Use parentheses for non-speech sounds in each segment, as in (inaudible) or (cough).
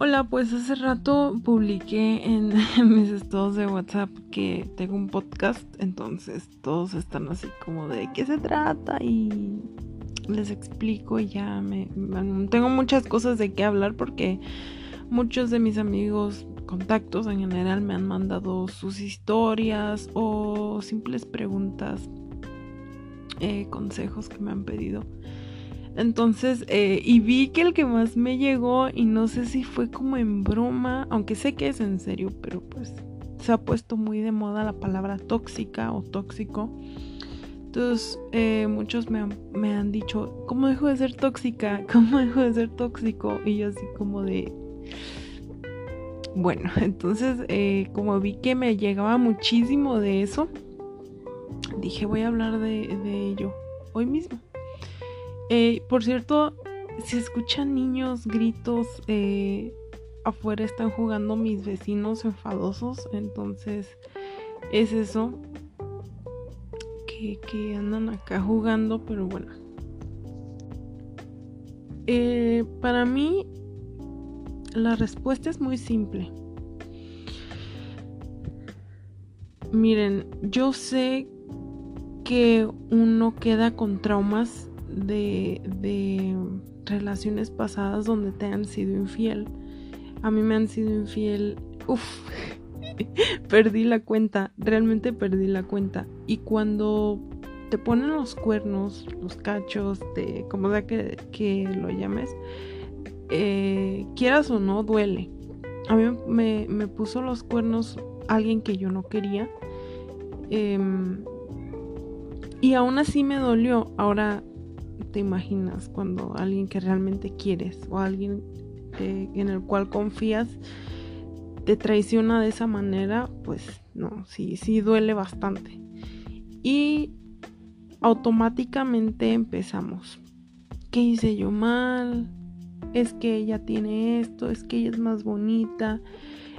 Hola, pues hace rato publiqué en, (laughs) mis estados de WhatsApp que tengo un podcast, entonces todos están así como de qué se trata y les explico y ya me, tengo muchas cosas de qué hablar porque muchos de mis amigos contactos en general me han mandado sus historias o simples preguntas, eh, consejos que me han pedido. Entonces, eh, y vi que el que más me llegó, y no sé si fue como en broma, aunque sé que es en serio, pero pues se ha puesto muy de moda la palabra tóxica o tóxico. Entonces, eh, muchos me han, dicho, ¿cómo dejo de ser tóxica? (laughs) ¿Cómo dejo de ser tóxico? Y yo así como de... Bueno, (laughs) entonces, eh, como vi que me llegaba muchísimo de eso, dije, voy a hablar de ello hoy mismo. Eh, por cierto, si escuchan niños, gritos, eh, afuera están jugando mis vecinos enfadosos, entonces es eso que, andan acá jugando, pero bueno. Eh, para mí la respuesta es muy simple. Miren, yo sé que uno queda con traumas de, relaciones pasadas donde te han sido infiel. A mí me han sido infiel. Uf, (laughs) perdí la cuenta, realmente perdí la cuenta. Y cuando te ponen los cuernos, los cachos, de, como sea que, lo llames, eh, quieras o no, duele. A mí me, me, puso los cuernos alguien que yo no quería. Em, y aún así me dolió. Ahora te imaginas cuando alguien que realmente quieres o alguien eh, en el cual confías te traiciona de esa manera, pues no, sí, sí duele bastante. Y automáticamente empezamos. ¿Qué hice yo mal? Es que ella tiene esto, es que ella es más bonita,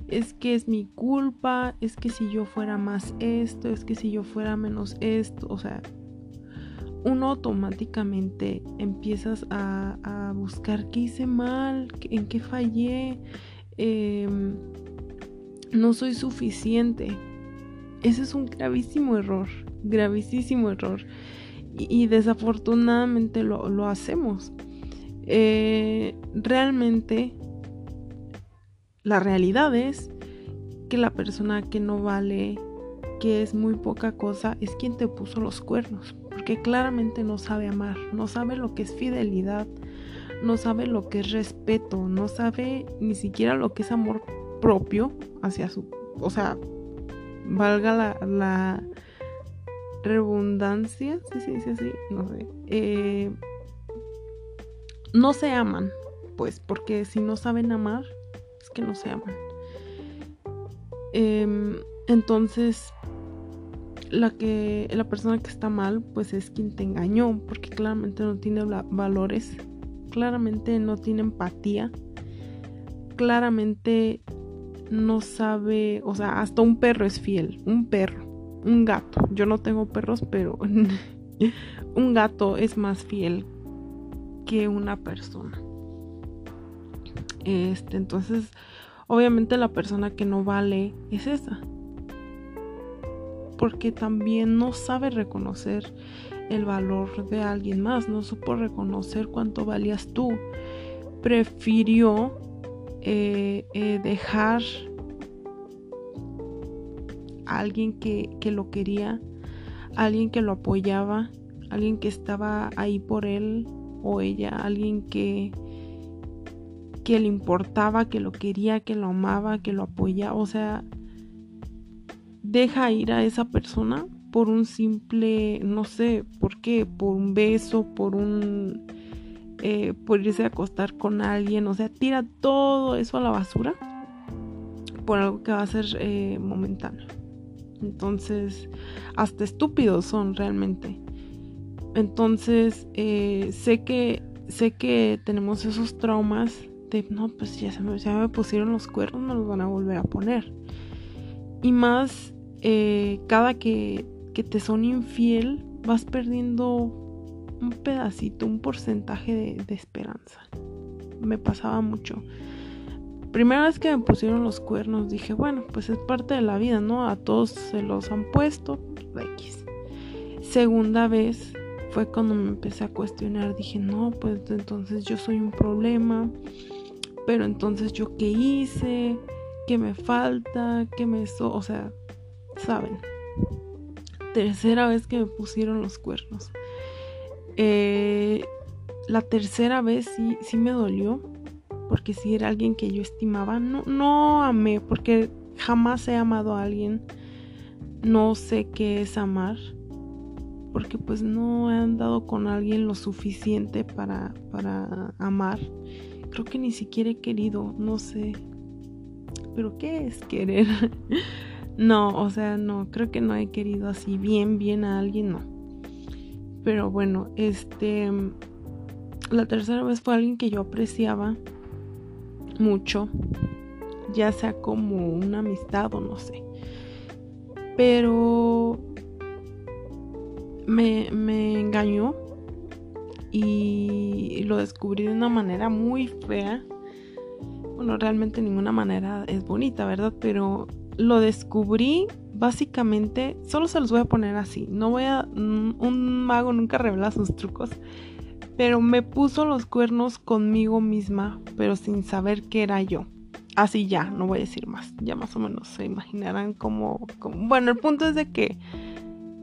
es que es mi culpa, es que si yo fuera más esto, es que si yo fuera menos esto, o sea, uno automáticamente empiezas a, buscar qué hice mal, en qué fallé, em, no soy suficiente. Ese es un gravísimo error, gravísimo error. Y, desafortunadamente lo, hacemos. Eh, realmente la realidad es que la persona que no vale, que es muy poca cosa, es quien te puso los cuernos porque claramente no sabe amar, no sabe lo que es fidelidad, no sabe lo que es respeto, no sabe ni siquiera lo que es amor propio hacia su, o sea, valga la, redundancia, si se dice así, no sé, eh, no se aman, pues, porque si no saben amar, es que no se aman. Em, entonces, la que la persona que está mal pues es quien te engañó porque claramente no tiene valores claramente no tiene empatía claramente no sabe o sea hasta un perro es fiel un perro un gato. Yo no tengo perros pero (laughs) un gato es más fiel que una persona. Este entonces obviamente la persona que no vale es esa porque también no sabe reconocer el valor de alguien más, no supo reconocer cuánto valías tú. Prefirió eh, eh, dejar a alguien que, que lo quería, a alguien que lo apoyaba, alguien que estaba ahí por él o ella, alguien que, que le importaba, que lo quería, que lo amaba, que lo apoyaba, o sea, deja ir a esa persona por un simple, no sé, ¿por qué? Por un beso, por un... Eh, por irse a acostar con alguien, o sea, tira todo eso a la basura por algo que va a ser eh, momentáneo. Entonces, hasta estúpidos son realmente. Entonces, eh, sé que sé que tenemos esos traumas de, no, pues ya, se me, ya me pusieron los cuernos, me los van a volver a poner. Y más eh, cada que, te son infiel, vas perdiendo un pedacito, un porcentaje de, esperanza. Me pasaba mucho. Primera vez que me pusieron los cuernos dije, bueno, pues es parte de la vida, ¿no? A todos se los han puesto, X. Segunda vez fue cuando me empecé a cuestionar, dije, no, pues entonces yo soy un problema, pero entonces yo qué hice, qué me falta, qué me... So o sea, saben. Tercera vez que me pusieron los cuernos. Eh, la tercera vez sí, sí me dolió, porque sí era alguien que yo estimaba. No, no amé, porque jamás he amado a alguien. No sé qué es amar porque pues no he andado con alguien lo suficiente para, para amar. Creo que ni siquiera he querido, no sé. Pero ¿qué es querer? (laughs) no, o sea, no, creo que no he querido así bien, bien a alguien, no. Pero bueno, este, la tercera vez fue alguien que yo apreciaba mucho, ya sea como una amistad o no sé. Pero me, engañó y lo descubrí de una manera muy fea. Bueno, realmente ninguna manera es bonita, ¿verdad? Pero lo descubrí básicamente, solo se los voy a poner así. No voy a, mm, un mago nunca revela sus trucos, pero me puso los cuernos conmigo misma, pero sin saber que era yo. Así ya, no voy a decir más, ya más o menos se imaginarán cómo, bueno, el punto es de que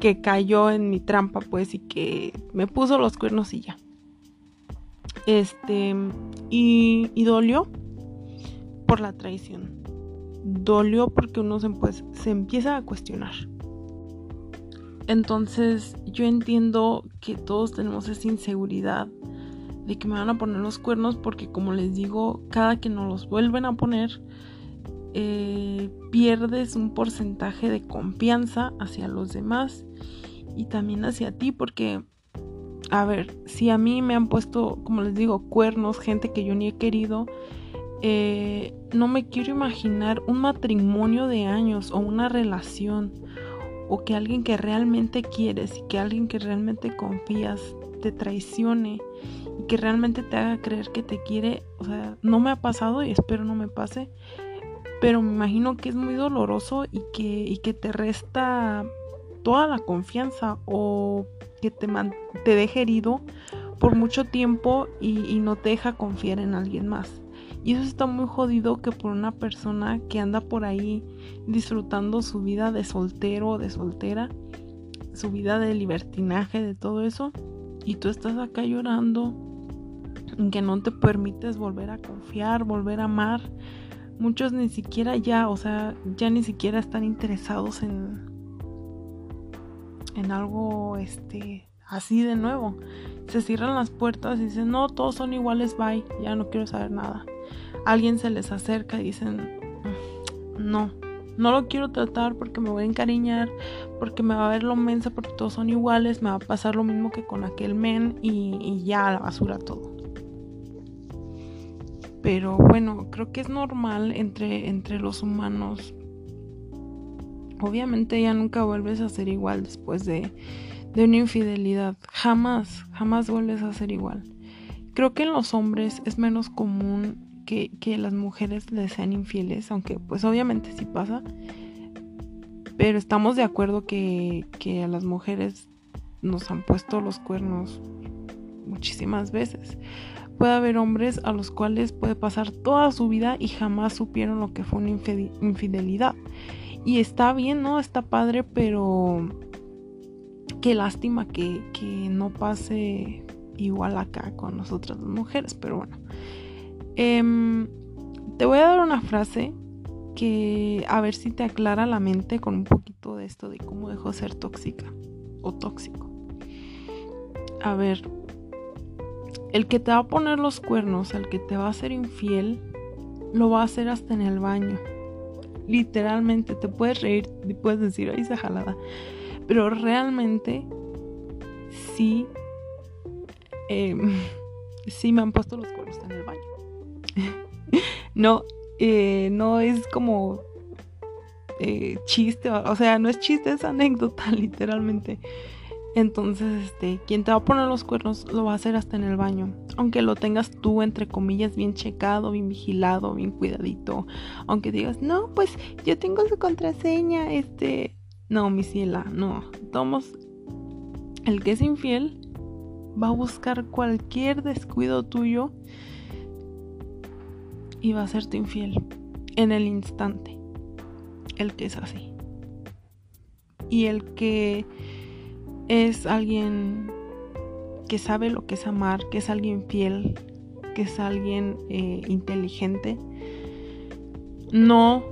que cayó en mi trampa, pues, y que me puso los cuernos y ya. Este, y, y dolió por la traición. Dolió porque uno se, pues, se empieza a cuestionar. Entonces yo entiendo que todos tenemos esa inseguridad de que me van a poner los cuernos porque como les digo, cada que nos los vuelven a poner, eh, pierdes un porcentaje de confianza hacia los demás y también hacia ti porque a ver, si a mí me han puesto, como les digo, cuernos, gente que yo ni he querido, eh, no me quiero imaginar un matrimonio de años o una relación o que alguien que realmente quieres y que alguien que realmente confías te traicione y que realmente te haga creer que te quiere, o sea, no me ha pasado y espero no me pase, pero me imagino que es muy doloroso y que, que te resta toda la confianza o que te, te deje herido por mucho tiempo y, no te deja confiar en alguien más. Y eso está muy jodido que por una persona que anda por ahí disfrutando su vida de soltero o de soltera, su vida de libertinaje, de todo eso, y tú estás acá llorando, que no te permites volver a confiar, volver a amar, muchos ni siquiera ya, o sea, ya ni siquiera están interesados en en algo este así de nuevo. Se cierran las puertas y dicen, "No, todos son iguales, bye, ya no quiero saber nada." Alguien se les acerca y dicen, "No, no lo quiero tratar porque me voy a encariñar, porque me va a ver lo mensa porque todos son iguales, me va a pasar lo mismo que con aquel men y, y ya a la basura todo." Pero bueno, creo que es normal entre, entre los humanos. Obviamente ya nunca vuelves a ser igual después de, de una infidelidad. Jamás, jamás vuelves a ser igual. Creo que en los hombres es menos común que, que las mujeres les sean infieles, aunque pues obviamente sí pasa. Pero estamos de acuerdo que, que a las mujeres nos han puesto los cuernos muchísimas veces puede haber hombres a los cuales puede pasar toda su vida y jamás supieron lo que fue una infidelidad. Y está bien, ¿no? Está padre, pero qué lástima que, no pase igual acá con nosotras las mujeres, pero bueno. Em, te voy a dar una frase que a ver si te aclara la mente con un poquito de esto de cómo dejó ser tóxica o tóxico. A ver, el que te va a poner los cuernos, el que te va a ser infiel, lo va a hacer hasta en el baño. Literalmente, te puedes reír y puedes decir, ay, esa jalada. Pero realmente, sí, em, (laughs) sí me han puesto los cuernos en el baño. No, eh, no es como eh, chiste, o sea, no es chiste, es anécdota, (laughs) literalmente. Entonces, este, quien te va a poner los cuernos lo va a hacer hasta en el baño. Aunque lo tengas tú, entre comillas, bien checado, bien vigilado, bien cuidadito. Aunque digas, no, pues yo tengo su contraseña, este. No, mi ciela, no. Tomos. El que es infiel va a buscar cualquier descuido tuyo va a hacerte infiel en el instante. El que es así. Y el que es alguien que sabe lo que es amar, que es alguien fiel, que es alguien eh, inteligente, no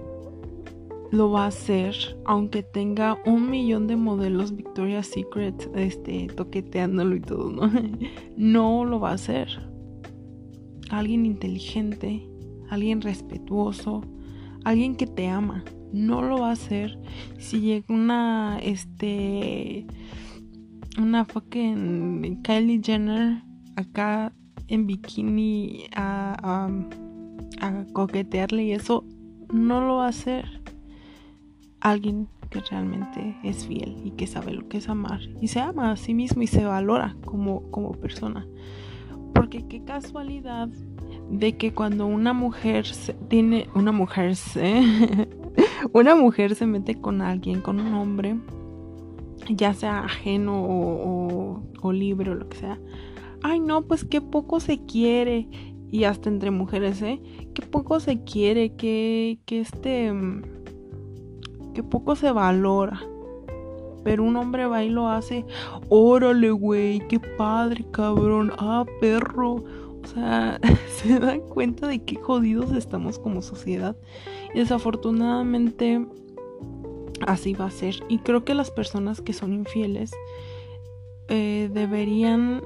lo va a hacer aunque tenga un millón de modelos Victoria's Secret este, toqueteándolo y todo, ¿no? (laughs) no lo va a hacer. Alguien inteligente, alguien respetuoso, alguien que te ama, no lo va a hacer si llega una, este, una fucking Kylie Jenner acá en bikini a, coquetearle y eso no lo va a hacer alguien que realmente es fiel y que sabe lo que es amar y se ama a sí mismo y se valora como, como persona. Porque qué casualidad de que cuando una mujer tiene una mujer se, (laughs) una mujer se mete con alguien, con un hombre, ya sea ajeno o, libre o lo que sea. Ay, no, pues qué poco se quiere. Y hasta entre mujeres, ¿eh? Qué poco se quiere, que, que este... Que poco se valora. Pero un hombre va y lo hace. Órale, güey, qué padre, cabrón. Ah, perro. O sea, (laughs) se dan cuenta de qué jodidos estamos como sociedad. Y desafortunadamente así va a ser. Y creo que las personas que son infieles eh, deberían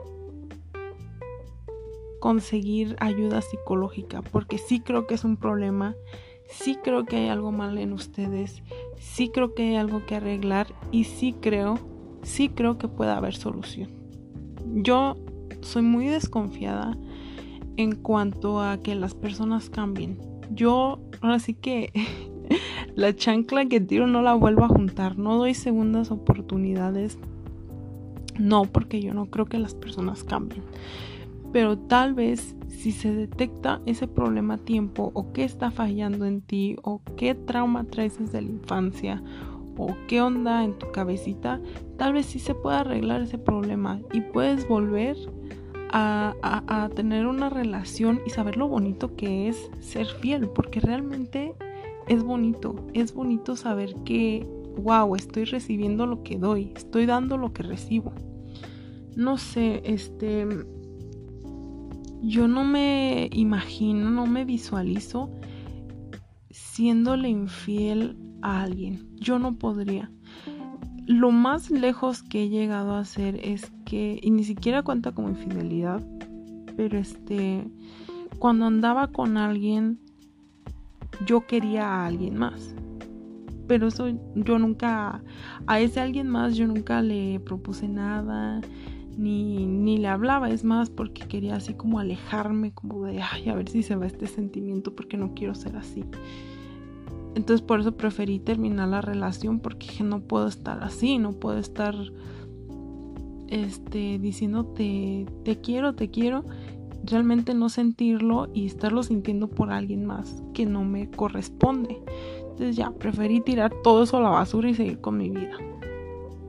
conseguir ayuda psicológica, porque sí creo que es un problema, sí creo que hay algo mal en ustedes, sí creo que hay algo que arreglar y sí creo, sí creo que puede haber solución. Yo soy muy desconfiada en cuanto a que las personas cambien. Yo ahora sí que (laughs) la chancla que tiro no la vuelvo a juntar, no doy segundas oportunidades. No, porque yo no creo que las personas cambien. Pero tal vez si se detecta ese problema a tiempo o qué está fallando en ti o qué trauma traes desde la infancia o qué onda en tu cabecita, tal vez sí se pueda arreglar ese problema y puedes volver a, tener una relación y saber lo bonito que es ser fiel, porque realmente es bonito, es bonito saber que, wow, estoy recibiendo lo que doy, estoy dando lo que recibo. No sé, este, yo no me imagino, no me visualizo siéndole infiel a alguien. Yo no podría. Lo más lejos que he llegado a hacer es que, y ni siquiera cuenta como infidelidad, pero este, cuando andaba con alguien, yo quería a alguien más. Pero eso yo nunca, a ese alguien más yo nunca le propuse nada, ni, ni le hablaba, es más porque quería así como alejarme, como de, ay, a ver si se va este sentimiento porque no quiero ser así. Entonces por eso preferí terminar la relación porque dije, no puedo estar así, no puedo estar este diciéndote te quiero, te quiero realmente no sentirlo y estarlo sintiendo por alguien más que no me corresponde. Entonces ya, preferí tirar todo eso a la basura y seguir con mi vida.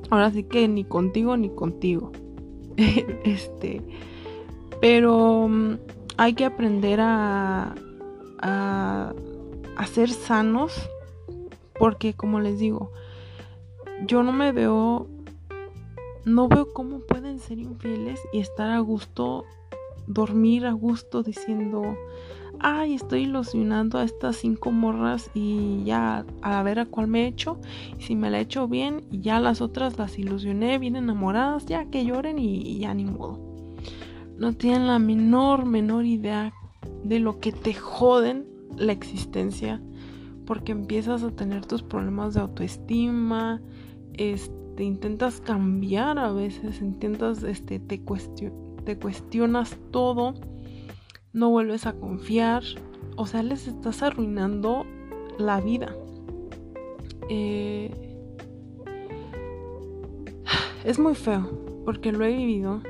Ahora sí que ni contigo ni contigo. (laughs) este, pero mm, hay que aprender a, a, a ser sanos porque como les digo, yo no me veo no veo cómo pueden ser infieles y estar a gusto dormir a gusto diciendo, ay, estoy ilusionando a estas cinco morras y ya a ver a cuál me he hecho. Y si me la he hecho bien y ya las otras las ilusioné bien enamoradas, ya que lloren y, ya ni modo. No tienen la menor, menor idea de lo que te joden la existencia. Porque empiezas a tener tus problemas de autoestima. Este, intentas cambiar a veces. Intentas, este, te te cuestionas todo, no vuelves a confiar, o sea, les estás arruinando la vida. Eh, es muy feo porque lo he vivido.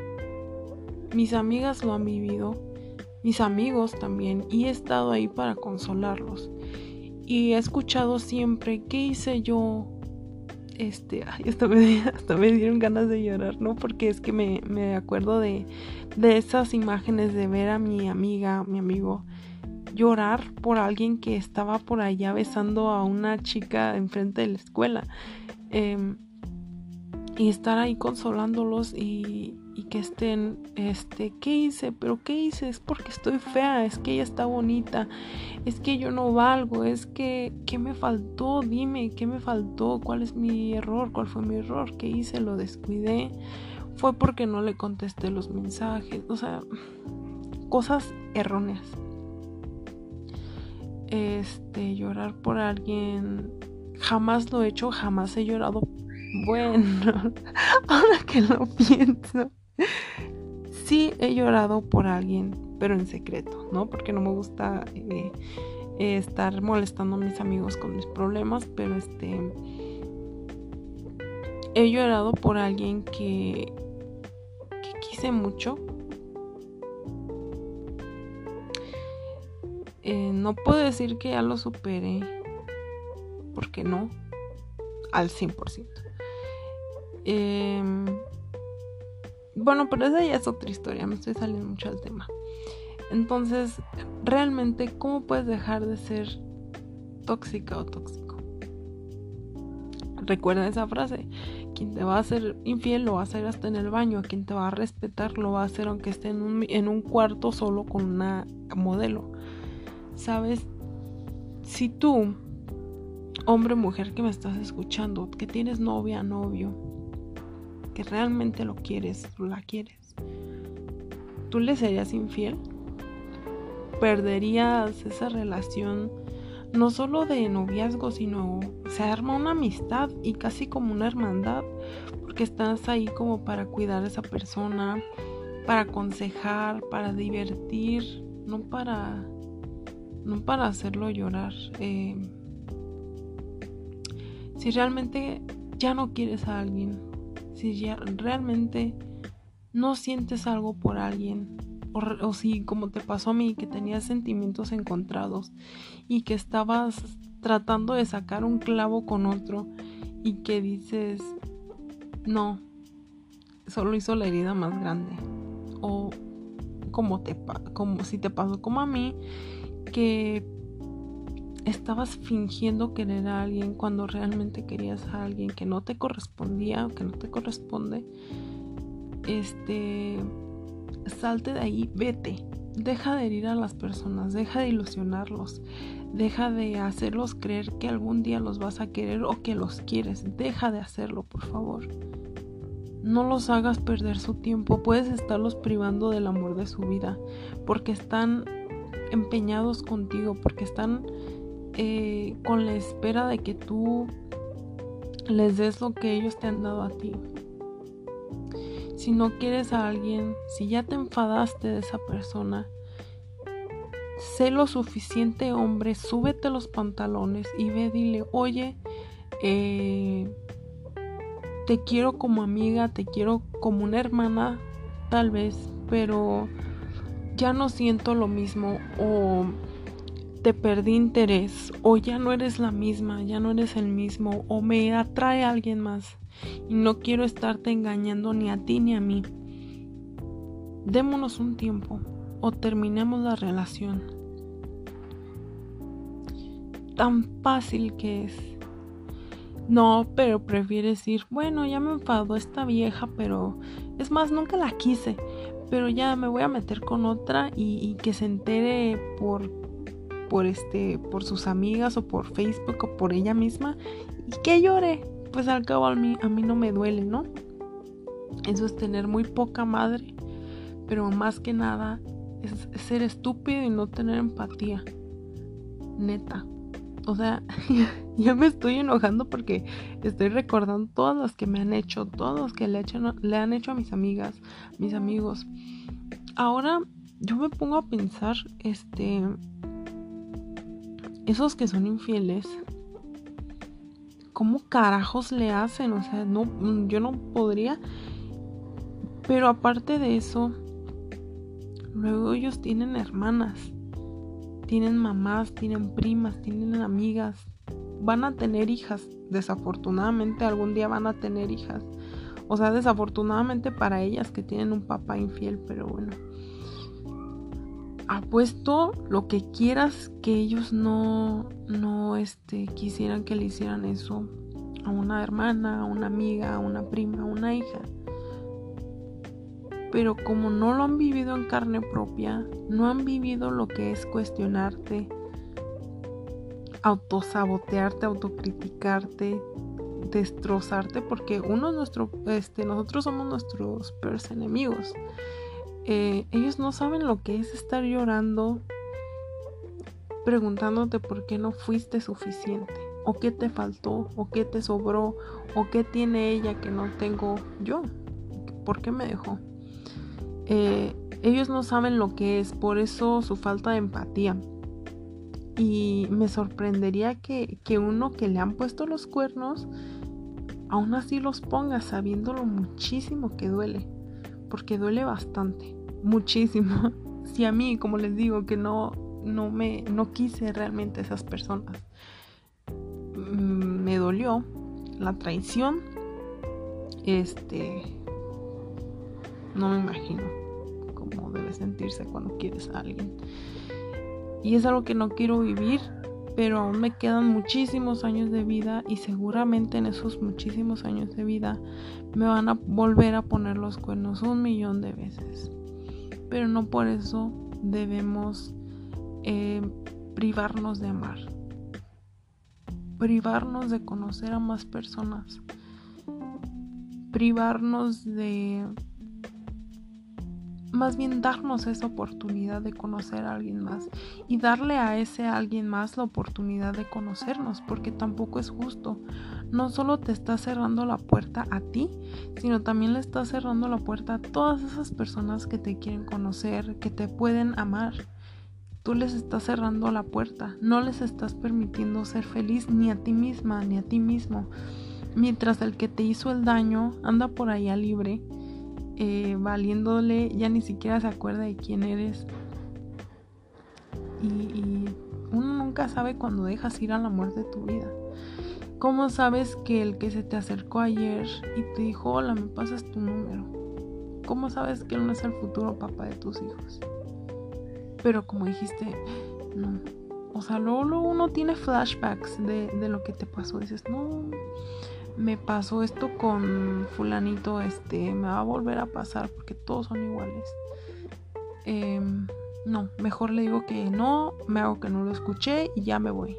Mis amigas lo han vivido, mis amigos también, y he estado ahí para consolarlos. Y he escuchado siempre, ¿qué hice yo? Este, (laughs) ay, hasta me, me dieron ganas de llorar, ¿no? Porque es que me, me acuerdo de, de esas imágenes de ver a mi amiga, mi amigo, llorar por alguien que estaba por allá besando a una chica enfrente de la escuela. Em, y estar ahí consolándolos y, y, que estén, este, ¿qué hice? ¿Pero qué hice? Es porque estoy fea, es que ella está bonita, es que yo no valgo, es que, ¿qué me faltó? Dime, ¿qué me faltó? ¿Cuál es mi error? ¿Cuál fue mi error? ¿Qué hice? ¿Lo descuidé? Fue porque no le contesté los mensajes, o sea, cosas erróneas. Este, llorar por alguien, jamás lo he hecho, jamás he llorado bueno, (laughs) ahora que lo pienso, (laughs) sí he llorado por alguien, pero en secreto, ¿no? Porque no me gusta eh, estar molestando a mis amigos con mis problemas, pero este... He llorado por alguien que, quise mucho. Eh, no puedo decir que ya lo superé, porque no, al 100%. Em, bueno, pero esa ya es otra historia, me estoy saliendo mucho del tema. Entonces, realmente, ¿cómo puedes dejar de ser tóxica o tóxico? Recuerda esa frase, quien te va a hacer infiel lo va a hacer hasta en el baño, quien te va a respetar lo va a hacer aunque esté en un, cuarto solo con una modelo. ¿Sabes? Si tú, hombre o mujer que me estás escuchando, que tienes novia, novio, realmente lo quieres o la quieres, ¿tú le serías infiel? ¿Perderías esa relación no solo de noviazgo, sino se arma una amistad y casi como una hermandad? Porque estás ahí como para cuidar a esa persona, para aconsejar, para divertir, no para no para hacerlo llorar. Eh, si realmente ya no quieres a alguien, si ya realmente no sientes algo por alguien, o, si como te pasó a mí, que tenías sentimientos encontrados y que estabas tratando de sacar un clavo con otro y que dices, no, solo hizo la herida más grande. O como, te, como si te pasó como a mí, que estabas fingiendo querer a alguien cuando realmente querías a alguien que no te correspondía o que no te corresponde, este, salte de ahí, vete. Deja de herir a las personas, deja de ilusionarlos, deja de hacerlos creer que algún día los vas a querer o que los quieres. Deja de hacerlo, por favor. No los hagas perder su tiempo, puedes estarlos privando del amor de su vida, porque están empeñados contigo, porque están eh, con la espera de que tú les des lo que ellos te han dado a ti. Si no quieres a alguien, si ya te enfadaste de esa persona, sé lo suficiente hombre, súbete los pantalones y ve, dile, oye, eh, te quiero como amiga, te quiero como una hermana, tal vez, pero ya no siento lo mismo o te perdí interés o ya no eres la misma, ya no eres el mismo o me atrae a alguien más y no quiero estarte engañando ni a ti ni a mí. Démonos un tiempo o terminemos la relación. Tan fácil que es. No, pero prefieres ir, bueno, ya me enfadó esta vieja, pero es más, nunca la quise, pero ya me voy a meter con otra y, y que se entere por por este por sus amigas o por Facebook o por ella misma y que llore. Pues al cabo a mí, a mí no me duele no eso es tener muy poca madre pero más que nada es, ser estúpido y no tener empatía. Neta. O sea (laughs) ya me estoy enojando porque estoy recordando todas las que me han hecho todos los que le, le han hecho a mis amigas mis amigos. Ahora yo me pongo a pensar este esos que son infieles, ¿cómo carajos le hacen? O sea, no, yo no podría. Pero aparte de eso, luego ellos tienen hermanas, tienen mamás, tienen primas, tienen amigas, van a tener hijas. Desafortunadamente algún día van a tener hijas. O sea, desafortunadamente para ellas que tienen un papá infiel, pero bueno. Apuesto lo que quieras que ellos no, no, este, quisieran que le hicieran eso a una hermana, a una amiga, a una prima, a una hija. Pero como no lo han vivido en carne propia, no han vivido lo que es cuestionarte, autosabotearte, autocriticarte, destrozarte, porque uno nuestro, este, nosotros somos nuestros peores enemigos. Eh, ellos no saben lo que es estar llorando, preguntándote por qué no fuiste suficiente, o qué te faltó, o qué te sobró, o qué tiene ella que no tengo yo, por qué me dejó. Eh, ellos no saben lo que es, por eso su falta de empatía. Y me sorprendería que, uno que le han puesto los cuernos, aún así los ponga sabiendo lo muchísimo que duele. Porque duele bastante, muchísimo. (laughs) Si a mí, como les digo, que no, no me no quise realmente esas personas. Mm, me dolió la traición. Este no me imagino cómo debe sentirse cuando quieres a alguien. Y es algo que no quiero vivir, pero aún me quedan muchísimos años de vida y seguramente en esos muchísimos años de vida me van a volver a poner los cuernos un millón de veces. Pero no por eso debemos eh, privarnos de amar, privarnos de conocer a más personas, privarnos de más bien darnos esa oportunidad de conocer a alguien más y darle a ese alguien más la oportunidad de conocernos, porque tampoco es justo. No solo te está cerrando la puerta a ti, sino también le está cerrando la puerta a todas esas personas que te quieren conocer, que te pueden amar. Tú les estás cerrando la puerta, no les estás permitiendo ser feliz ni a ti misma ni a ti mismo. Mientras el que te hizo el daño anda por allá libre, eh, valiéndole, ya ni siquiera se acuerda de quién eres. Y, uno nunca sabe cuando dejas ir al amor de tu vida. ¿Cómo sabes que el que se te acercó ayer y te dijo, hola, me pasas tu número? ¿Cómo sabes que él no es el futuro papá de tus hijos? Pero como dijiste, no. O sea, luego, uno tiene flashbacks de, de lo que te pasó. Dices, no, me pasó esto con fulanito, este, me va a volver a pasar porque todos son iguales. Em, no, mejor le digo que no, me hago que no lo escuché y ya me voy.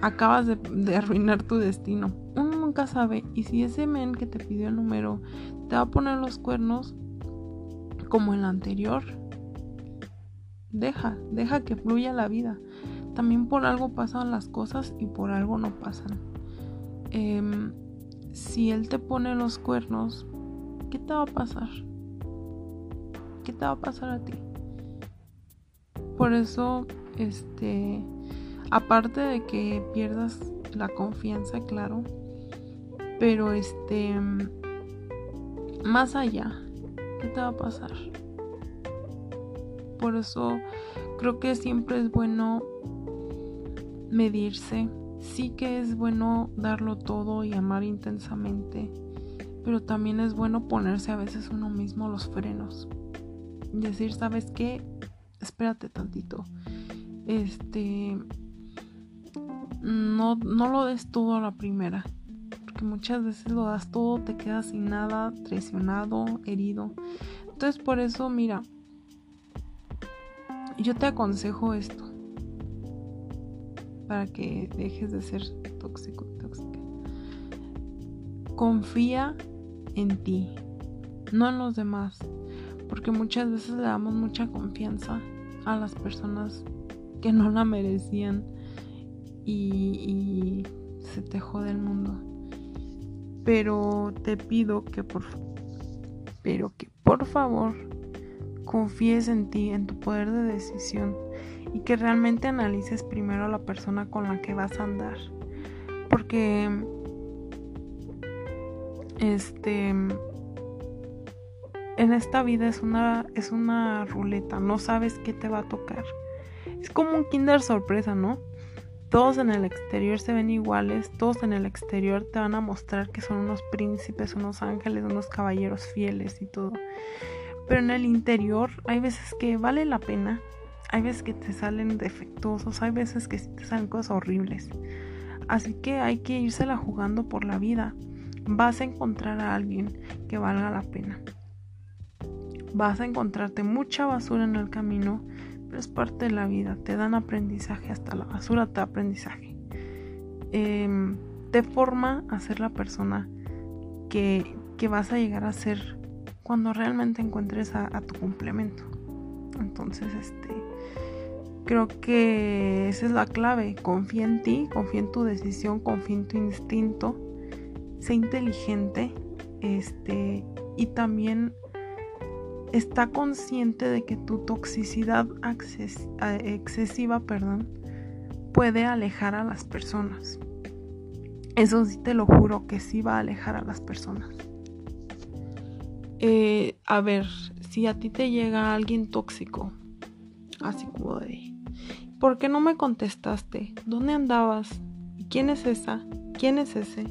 Acabas de, arruinar tu destino. Uno nunca sabe. Y si ese men que te pidió el número te va a poner los cuernos como el anterior, deja, deja que fluya la vida. También por algo pasan las cosas y por algo no pasan. Em, si él te pone los cuernos, ¿qué te va a pasar? ¿Qué te va a pasar a ti? Por eso, este, aparte de que pierdas la confianza, claro, pero este, más allá, ¿qué te va a pasar? Por eso creo que siempre es bueno medirse sí que es bueno darlo todo y amar intensamente, pero también es bueno ponerse a veces uno mismo los frenos. Decir, ¿sabes qué? Espérate tantito. Este no, no lo des todo a la primera. Porque muchas veces lo das todo, te quedas sin nada, traicionado, herido. Entonces por eso, mira, yo te aconsejo esto para que dejes de ser tóxico, tóxica. Confía en ti, no en los demás, porque muchas veces le damos mucha confianza a las personas que no la merecían y, se te jode el mundo. Pero te pido que por pero que por favor confíes en ti, en tu poder de decisión y que realmente analices primero a la persona con la que vas a andar. que este en esta vida es una es una ruleta, no sabes qué te va a tocar. Es como un Kinder sorpresa, ¿no? Todos en el exterior se ven iguales, todos en el exterior te van a mostrar que son unos príncipes, unos ángeles, unos caballeros fieles y todo. Pero en el interior hay veces que vale la pena, hay veces que te salen defectuosos, hay veces que te salen cosas horribles. Así que hay que írsela jugando por la vida. Vas a encontrar a alguien que valga la pena. Vas a encontrarte mucha basura en el camino, es parte de la vida, te dan aprendizaje, hasta la basura te da aprendizaje. Em, te forma a ser la persona que, vas a llegar a ser cuando realmente encuentres a, tu complemento. Entonces, este, creo que esa es la clave. Confía en ti, confía en tu decisión, confía en tu instinto, sé inteligente, este, y también está consciente de que tu toxicidad excesiva perdón, puede alejar a las personas. Eso sí te lo juro que sí va a alejar a las personas. Eh, a ver, si a ti te llega alguien tóxico, así como de, ¿por qué no me contestaste? ¿Dónde andabas? ¿Quién es esa? ¿Quién es ese?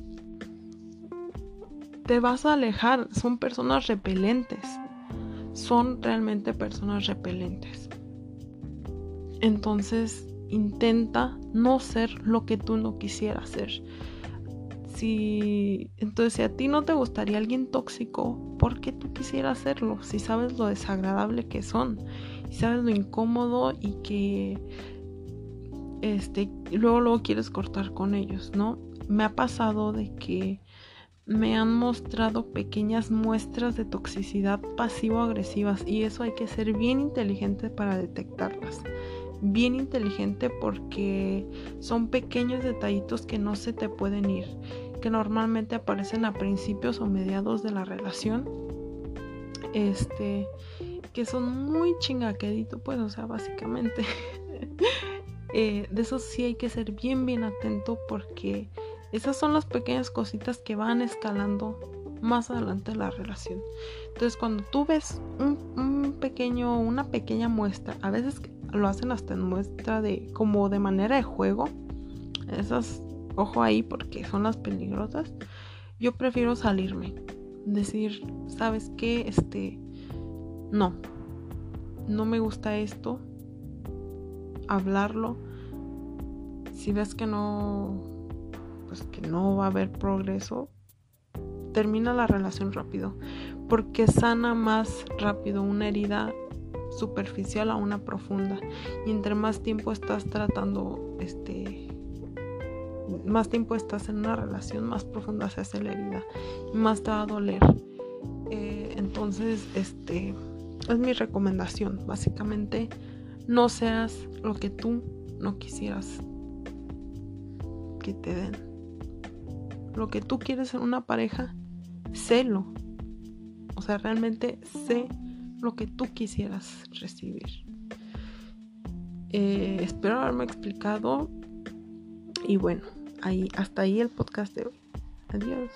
Te vas a alejar, son personas repelentes son realmente personas repelentes. Entonces intenta no ser lo que tú no quisieras ser. Si entonces si a ti no te gustaría alguien tóxico, ¿por qué tú quisieras hacerlo? Si sabes lo desagradable que son, si sabes lo incómodo y que este luego luego quieres cortar con ellos, ¿no? Me ha pasado de que me han mostrado pequeñas muestras de toxicidad pasivo-agresivas y eso hay que ser bien inteligente para detectarlas. Bien inteligente porque son pequeños detallitos que no se te pueden ir, que normalmente aparecen a principios o mediados de la relación. Este, que son muy chingaquedito, pues, o sea, básicamente. (laughs) Eh, de eso sí hay que ser bien, bien atento porque esas son las pequeñas cositas que van escalando más adelante la relación. Entonces, cuando tú ves un, pequeño, una pequeña muestra, a veces lo hacen hasta en muestra de como de manera de juego. Esas, ojo ahí porque son las peligrosas. Yo prefiero salirme, decir, ¿sabes qué? Este, no, no me gusta esto. Hablarlo. Si ves que no pues que no va a haber progreso, termina la relación rápido, porque sana más rápido una herida superficial a una profunda. Y entre más tiempo estás tratando, este, más tiempo estás en una relación, más profunda se hace la herida más te va a doler. Eh, entonces, este, es mi recomendación. Básicamente, no seas lo que tú no quisieras que te den lo que tú quieres en una pareja, sélo. O sea, realmente sé lo que tú quisieras recibir. Eh, espero haberme explicado. Y bueno, ahí, hasta ahí el podcast de hoy. Adiós.